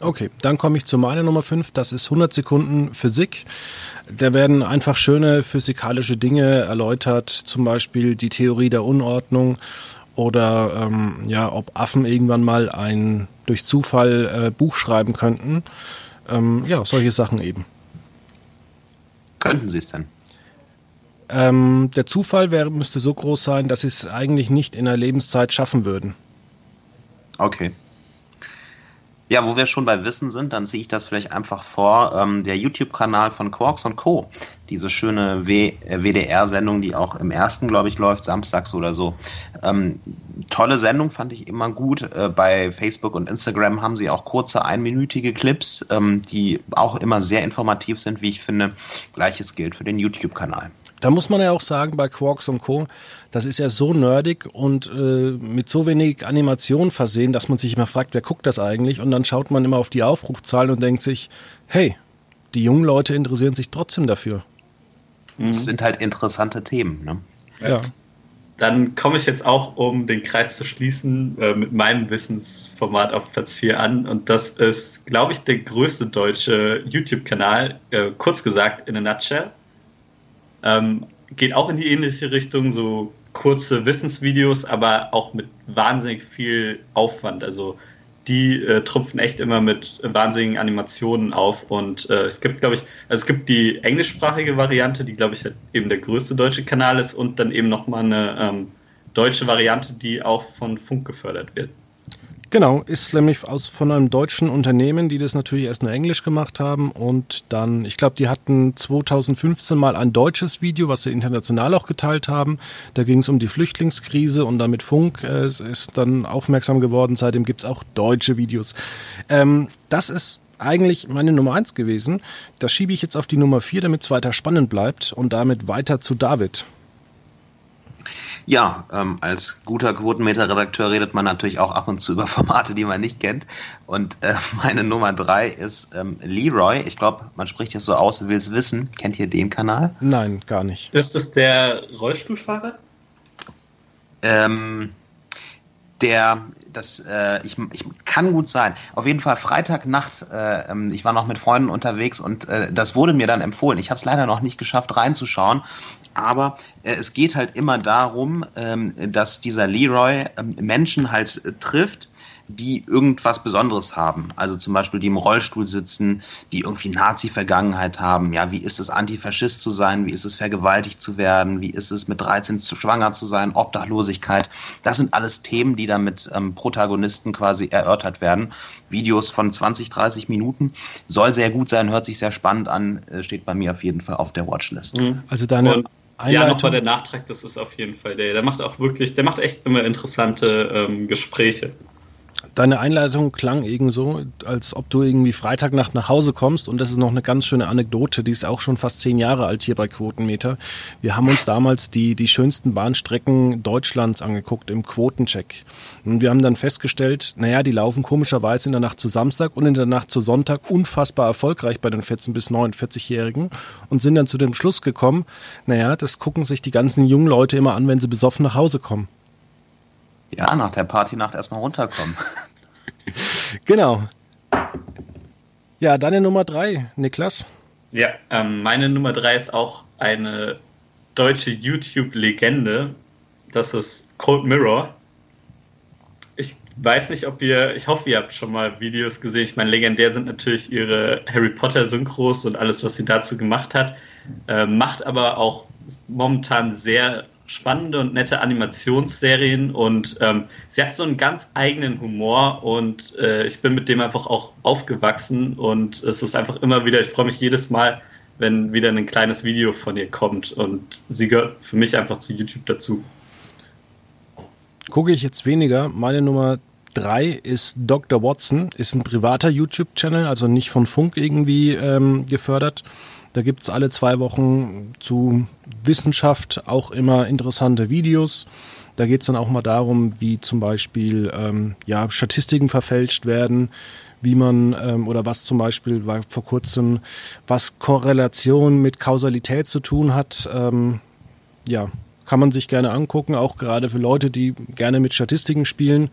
Okay, dann komme ich zu meiner Nummer 5. Das ist 100 Sekunden Physik. Da werden einfach schöne physikalische Dinge erläutert, zum Beispiel die Theorie der Unordnung oder ähm, ja, ob Affen irgendwann mal ein durch Zufall äh, Buch schreiben könnten. Ähm, ja, solche Sachen eben. Könnten sie es denn? Ähm, der Zufall wäre, müsste so groß sein, dass sie es eigentlich nicht in der Lebenszeit schaffen würden. Okay. Ja, wo wir schon bei Wissen sind, dann ziehe ich das vielleicht einfach vor. Ähm, der YouTube-Kanal von Quarks und Co. Diese schöne WDR-Sendung, äh, die auch im ersten, glaube ich, läuft, samstags oder so. Ähm, tolle Sendung, fand ich immer gut. Äh, bei Facebook und Instagram haben sie auch kurze, einminütige Clips, ähm, die auch immer sehr informativ sind, wie ich finde. Gleiches gilt für den YouTube-Kanal. Da muss man ja auch sagen, bei Quarks und Co., das ist ja so nerdig und äh, mit so wenig Animation versehen, dass man sich immer fragt, wer guckt das eigentlich? Und dann schaut man immer auf die Aufrufzahlen und denkt sich, hey, die jungen Leute interessieren sich trotzdem dafür. Das mhm. sind halt interessante Themen. Ne? Ja. Dann komme ich jetzt auch, um den Kreis zu schließen, äh, mit meinem Wissensformat auf Platz 4 an. Und das ist, glaube ich, der größte deutsche YouTube-Kanal, äh, kurz gesagt, in a nutshell. Ähm, geht auch in die ähnliche Richtung, so kurze Wissensvideos, aber auch mit wahnsinnig viel Aufwand. Also die äh, trumpfen echt immer mit wahnsinnigen Animationen auf. Und äh, es gibt, glaube ich, also es gibt die englischsprachige Variante, die, glaube ich, halt eben der größte deutsche Kanal ist, und dann eben nochmal eine ähm, deutsche Variante, die auch von Funk gefördert wird. Genau, ist nämlich aus von einem deutschen Unternehmen, die das natürlich erst nur Englisch gemacht haben und dann, ich glaube, die hatten 2015 mal ein deutsches Video, was sie international auch geteilt haben. Da ging es um die Flüchtlingskrise und damit Funk äh, ist dann aufmerksam geworden. Seitdem gibt's auch deutsche Videos. Ähm, das ist eigentlich meine Nummer eins gewesen. Das schiebe ich jetzt auf die Nummer vier, damit es weiter spannend bleibt und damit weiter zu David. Ja, ähm, als guter Quotenmeter-Redakteur redet man natürlich auch ab und zu über Formate, die man nicht kennt. Und äh, meine Nummer drei ist ähm, Leroy. Ich glaube, man spricht das so aus, will es wissen. Kennt ihr den Kanal? Nein, gar nicht. Ist das der Rollstuhlfahrer? Ähm, der, das, äh, ich, ich kann gut sein. Auf jeden Fall Freitagnacht, äh, ähm, ich war noch mit Freunden unterwegs und äh, das wurde mir dann empfohlen. Ich habe es leider noch nicht geschafft reinzuschauen, aber äh, es geht halt immer darum, ähm, dass dieser Leroy ähm, Menschen halt äh, trifft, die irgendwas Besonderes haben. Also zum Beispiel, die im Rollstuhl sitzen, die irgendwie Nazi-Vergangenheit haben. Ja, wie ist es, Antifaschist zu sein? Wie ist es, vergewaltigt zu werden? Wie ist es, mit 13 zu schwanger zu sein? Obdachlosigkeit. Das sind alles Themen, die dann mit ähm, Protagonisten quasi erörtert werden. Videos von 20, 30 Minuten. Soll sehr gut sein, hört sich sehr spannend an, äh, steht bei mir auf jeden Fall auf der Watchlist. Mhm. Also deine Und Einleitung. Ja, nochmal der Nachtrag, das ist auf jeden Fall der. Der macht auch wirklich, der macht echt immer interessante ähm, Gespräche. Deine Einleitung klang ebenso, als ob du irgendwie Freitagnacht nach Hause kommst und das ist noch eine ganz schöne Anekdote, die ist auch schon fast zehn Jahre alt hier bei Quotenmeter. Wir haben uns damals die, die schönsten Bahnstrecken Deutschlands angeguckt im Quotencheck. Und wir haben dann festgestellt, naja, die laufen komischerweise in der Nacht zu Samstag und in der Nacht zu Sonntag unfassbar erfolgreich bei den 14- bis 49-Jährigen und sind dann zu dem Schluss gekommen, naja, das gucken sich die ganzen jungen Leute immer an, wenn sie besoffen nach Hause kommen. Ja, nach der Partynacht erstmal runterkommen. genau. Ja, deine Nummer drei, Niklas. Ja, ähm, meine Nummer drei ist auch eine deutsche YouTube-Legende. Das ist Cold Mirror. Ich weiß nicht, ob ihr, ich hoffe, ihr habt schon mal Videos gesehen. Ich meine, legendär sind natürlich ihre Harry Potter-Synchros und alles, was sie dazu gemacht hat. Äh, macht aber auch momentan sehr spannende und nette Animationsserien und ähm, sie hat so einen ganz eigenen Humor und äh, ich bin mit dem einfach auch aufgewachsen und es ist einfach immer wieder, ich freue mich jedes Mal, wenn wieder ein kleines Video von ihr kommt und sie gehört für mich einfach zu YouTube dazu. Gucke ich jetzt weniger. Meine Nummer drei ist Dr. Watson, ist ein privater YouTube-Channel, also nicht von Funk irgendwie ähm, gefördert. Da gibt's alle zwei Wochen zu Wissenschaft auch immer interessante Videos. Da geht's dann auch mal darum, wie zum Beispiel ähm, ja, Statistiken verfälscht werden, wie man ähm, oder was zum Beispiel war vor kurzem, was Korrelation mit Kausalität zu tun hat. Ähm, ja, kann man sich gerne angucken, auch gerade für Leute, die gerne mit Statistiken spielen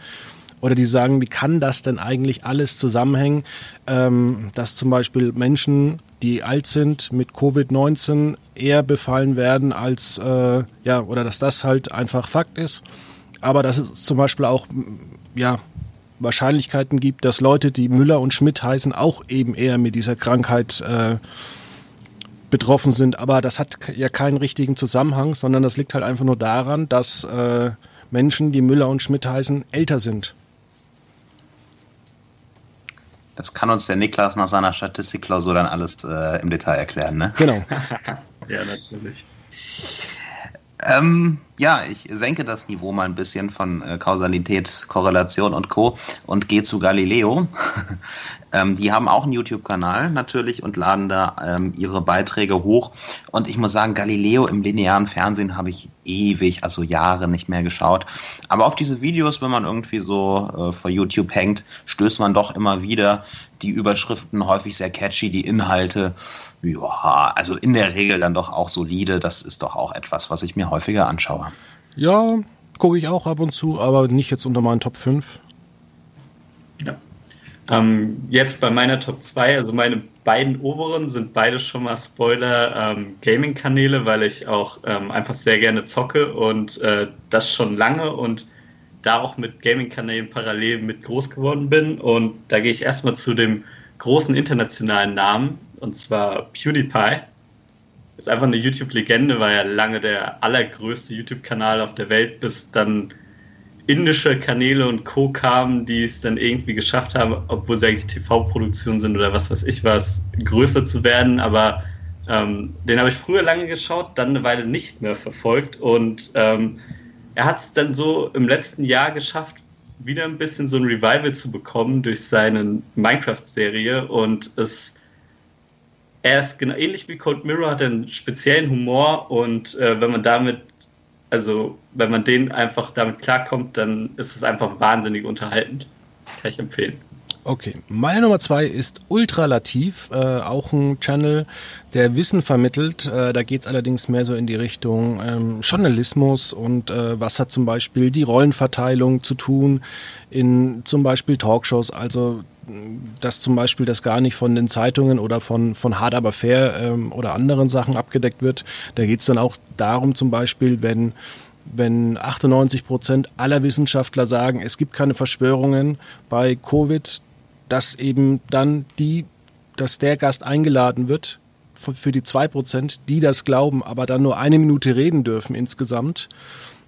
oder die sagen, wie kann das denn eigentlich alles zusammenhängen, ähm, dass zum Beispiel Menschen, die alt sind, mit Covid-19 eher befallen werden als, äh, ja, oder dass das halt einfach Fakt ist. Aber dass es zum Beispiel auch, ja, Wahrscheinlichkeiten gibt, dass Leute, die Müller und Schmidt heißen, auch eben eher mit dieser Krankheit äh, betroffen sind. Aber das hat ja keinen richtigen Zusammenhang, sondern das liegt halt einfach nur daran, dass äh, Menschen, die Müller und Schmidt heißen, älter sind. Das kann uns der Niklas nach seiner Statistikklausur dann alles äh, im Detail erklären, ne? Genau. ja, natürlich. Ähm, ja, ich senke das Niveau mal ein bisschen von äh, Kausalität, Korrelation und Co. und gehe zu Galileo. ähm, die haben auch einen YouTube-Kanal natürlich und laden da ähm, ihre Beiträge hoch. Und ich muss sagen, Galileo im linearen Fernsehen habe ich ewig, also Jahre nicht mehr geschaut. Aber auf diese Videos, wenn man irgendwie so äh, vor YouTube hängt, stößt man doch immer wieder. Die Überschriften häufig sehr catchy, die Inhalte ja, also in der Regel dann doch auch solide. Das ist doch auch etwas, was ich mir häufiger anschaue. Ja, gucke ich auch ab und zu, aber nicht jetzt unter meinen Top 5. Ja. Ähm, jetzt bei meiner Top 2, also meine beiden oberen sind beide schon mal Spoiler ähm, Gaming-Kanäle, weil ich auch ähm, einfach sehr gerne zocke und äh, das schon lange und da auch mit Gaming-Kanälen parallel mit groß geworden bin. Und da gehe ich erstmal zu dem großen internationalen Namen, und zwar PewDiePie. Ist einfach eine YouTube-Legende, war ja lange der allergrößte YouTube-Kanal auf der Welt, bis dann indische Kanäle und Co. kamen, die es dann irgendwie geschafft haben, obwohl sie eigentlich TV-Produktionen sind oder was weiß ich was, größer zu werden. Aber ähm, den habe ich früher lange geschaut, dann eine Weile nicht mehr verfolgt. Und ähm, er hat es dann so im letzten Jahr geschafft, wieder ein bisschen so ein Revival zu bekommen durch seine Minecraft-Serie. Und es er ist genau ähnlich wie Cold Mirror, hat einen speziellen Humor und äh, wenn man damit, also wenn man den einfach damit klarkommt, dann ist es einfach wahnsinnig unterhaltend. Kann ich empfehlen. Okay, meine Nummer zwei ist Ultralativ, äh, auch ein Channel, der Wissen vermittelt. Äh, da geht's allerdings mehr so in die Richtung ähm, Journalismus und äh, was hat zum Beispiel die Rollenverteilung zu tun in zum Beispiel Talkshows. Also dass zum Beispiel das gar nicht von den Zeitungen oder von, von Hard Aber Fair ähm, oder anderen Sachen abgedeckt wird. Da geht es dann auch darum zum Beispiel, wenn wenn 98 Prozent aller Wissenschaftler sagen, es gibt keine Verschwörungen bei Covid, dass eben dann die, dass der Gast eingeladen wird für die zwei Prozent, die das glauben, aber dann nur eine Minute reden dürfen insgesamt,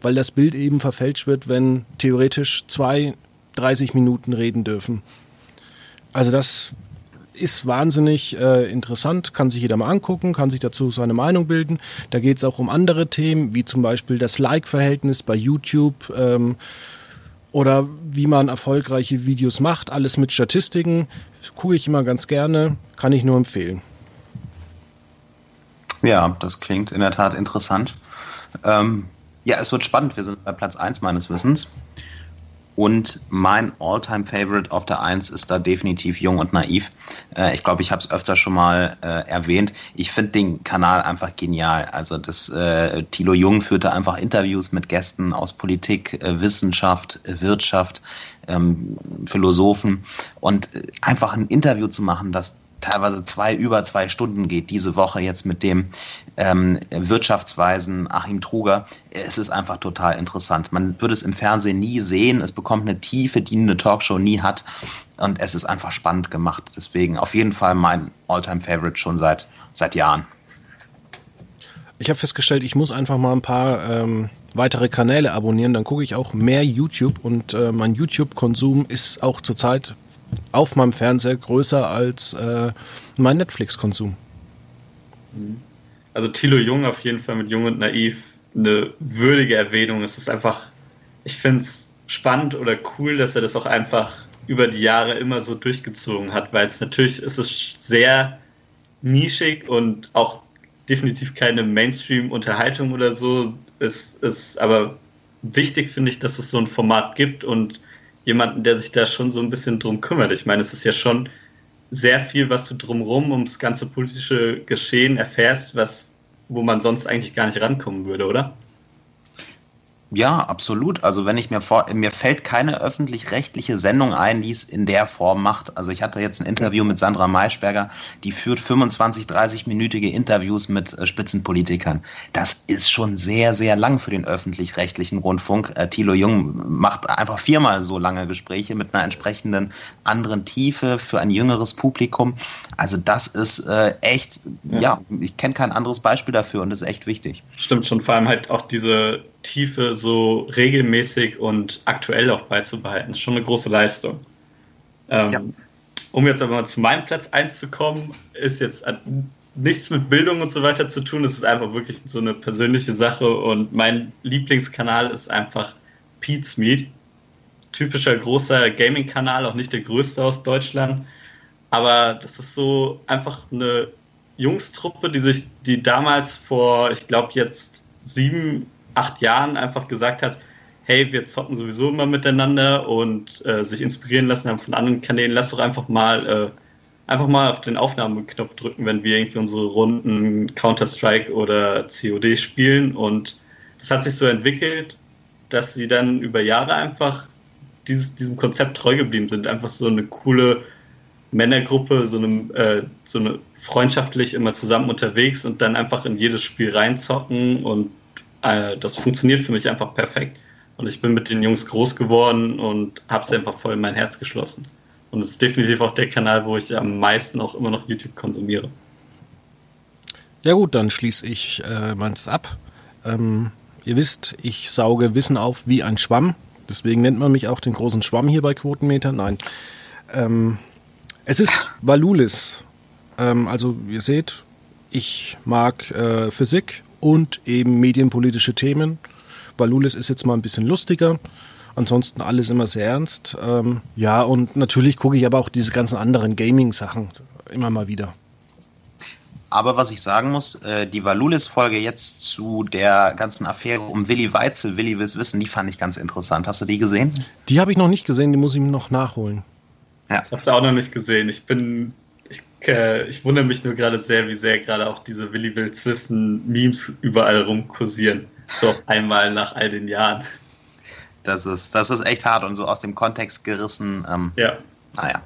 weil das Bild eben verfälscht wird, wenn theoretisch zwei 30 Minuten reden dürfen. Also das ist wahnsinnig äh, interessant, kann sich jeder mal angucken, kann sich dazu seine Meinung bilden. Da geht es auch um andere Themen, wie zum Beispiel das Like-Verhältnis bei YouTube ähm, oder wie man erfolgreiche Videos macht, alles mit Statistiken. Gucke ich immer ganz gerne, kann ich nur empfehlen. Ja, das klingt in der Tat interessant. Ähm, ja, es wird spannend. Wir sind bei Platz 1 meines Wissens. Und mein Alltime favorite auf der 1 ist da definitiv Jung und Naiv. Äh, ich glaube, ich habe es öfter schon mal äh, erwähnt. Ich finde den Kanal einfach genial. Also das äh, Thilo Jung führte einfach Interviews mit Gästen aus Politik, äh, Wissenschaft, Wirtschaft, ähm, Philosophen und äh, einfach ein Interview zu machen, das teilweise zwei über zwei Stunden geht, diese Woche jetzt mit dem ähm, Wirtschaftsweisen Achim Truger. Es ist einfach total interessant. Man würde es im Fernsehen nie sehen. Es bekommt eine Tiefe, die eine Talkshow nie hat. Und es ist einfach spannend gemacht. Deswegen auf jeden Fall mein Alltime-Favorite schon seit, seit Jahren. Ich habe festgestellt, ich muss einfach mal ein paar ähm, weitere Kanäle abonnieren. Dann gucke ich auch mehr YouTube und äh, mein YouTube-Konsum ist auch zurzeit auf meinem Fernseher größer als äh, mein Netflix-Konsum. Also Thilo Jung auf jeden Fall mit Jung und Naiv eine würdige Erwähnung. Es ist einfach, ich finde es spannend oder cool, dass er das auch einfach über die Jahre immer so durchgezogen hat, weil es natürlich ist es sehr nischig und auch definitiv keine Mainstream-Unterhaltung oder so. Es ist aber wichtig, finde ich, dass es so ein Format gibt und jemanden, der sich da schon so ein bisschen drum kümmert. Ich meine, es ist ja schon sehr viel, was du drumherum ums ganze politische Geschehen erfährst, was, wo man sonst eigentlich gar nicht rankommen würde, oder? Ja, absolut. Also wenn ich mir vor, mir fällt keine öffentlich-rechtliche Sendung ein, die es in der Form macht. Also ich hatte jetzt ein Interview mit Sandra Maischberger, die führt 25, 30-minütige Interviews mit äh, Spitzenpolitikern. Das ist schon sehr, sehr lang für den öffentlich-rechtlichen Rundfunk. Äh, Thilo Jung macht einfach viermal so lange Gespräche mit einer entsprechenden anderen Tiefe für ein jüngeres Publikum. Also das ist äh, echt, ja, ja ich kenne kein anderes Beispiel dafür und das ist echt wichtig. Stimmt schon, vor allem halt auch diese Tiefe so regelmäßig und aktuell auch beizubehalten. Das ist schon eine große Leistung. Ähm, ja. um jetzt aber mal zu meinem Platz 1 zu kommen, ist jetzt nichts mit Bildung und so weiter zu tun. Es ist einfach wirklich so eine persönliche Sache und mein Lieblingskanal ist einfach Pete's Meet. Typischer großer Gaming-Kanal, auch nicht der größte aus Deutschland. Aber das ist so einfach eine Jungstruppe, die sich, die damals vor, ich glaube, jetzt sieben, acht Jahren einfach gesagt hat, hey, wir zocken sowieso immer miteinander und äh, sich inspirieren lassen haben von anderen Kanälen, lass doch einfach mal äh, einfach mal auf den Aufnahmeknopf drücken, wenn wir irgendwie unsere Runden Counter-Strike oder COD spielen. Und das hat sich so entwickelt, dass sie dann über Jahre einfach dieses, diesem Konzept treu geblieben sind. Einfach so eine coole Männergruppe, so eine, äh, so eine freundschaftlich immer zusammen unterwegs und dann einfach in jedes Spiel reinzocken und äh, das funktioniert für mich einfach perfekt. Und ich bin mit den Jungs groß geworden und habe es einfach voll in mein Herz geschlossen. Und es ist definitiv auch der Kanal, wo ich am meisten auch immer noch YouTube konsumiere. Ja gut, dann schließe ich äh, meins ab. Ähm, ihr wisst, ich sauge Wissen auf wie ein Schwamm. Deswegen nennt man mich auch den großen Schwamm hier bei Quotenmeter. Nein. Ähm, es ist Valulis. Ähm, also ihr seht, ich mag äh, Physik und eben medienpolitische Themen. Valulis ist jetzt mal ein bisschen lustiger. Ansonsten alles immer sehr ernst. Ähm, ja, und natürlich gucke ich aber auch diese ganzen anderen Gaming-Sachen immer mal wieder. Aber was ich sagen muss, äh, die Valulis-Folge jetzt zu der ganzen Affäre um Willi Weize, Willi will's wissen, die fand ich ganz interessant. Hast du die gesehen? Die habe ich noch nicht gesehen, die muss ich noch nachholen. Ja. Ich habe sie auch noch nicht gesehen. Ich bin, äh, ich wundere mich nur gerade sehr, wie sehr gerade auch diese Willi will's wissen Memes überall rumkursieren. So einmal nach all den Jahren. Das ist, das ist echt hart und so aus dem Kontext gerissen. Ähm, ja. Naja.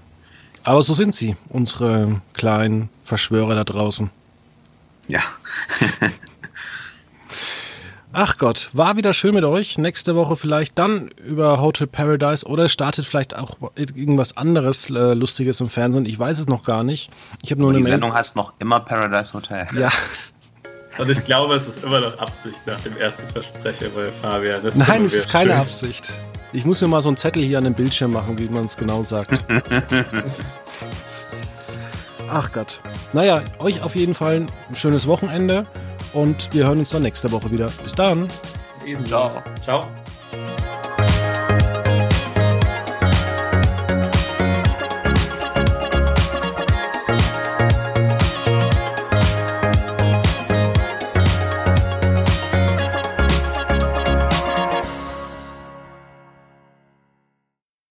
Aber so sind sie, unsere kleinen Verschwörer da draußen. Ja. Ach Gott, war wieder schön mit euch. Nächste Woche vielleicht dann über Hotel Paradise oder startet vielleicht auch irgendwas anderes äh, Lustiges im Fernsehen. Ich weiß es noch gar nicht. Ich habe nur Aber eine die Sendung heißt noch immer Paradise Hotel. Ja, Und ich glaube, es ist immer noch Absicht nach dem ersten Versprecher bei Fabian. Das Nein, es ist keine schön. Absicht. Ich muss mir mal so einen Zettel hier an dem Bildschirm machen, wie man es genau sagt. Ach Gott. Naja, euch auf jeden Fall ein schönes Wochenende und wir hören uns dann nächste Woche wieder. Bis dann. Ciao. Ciao.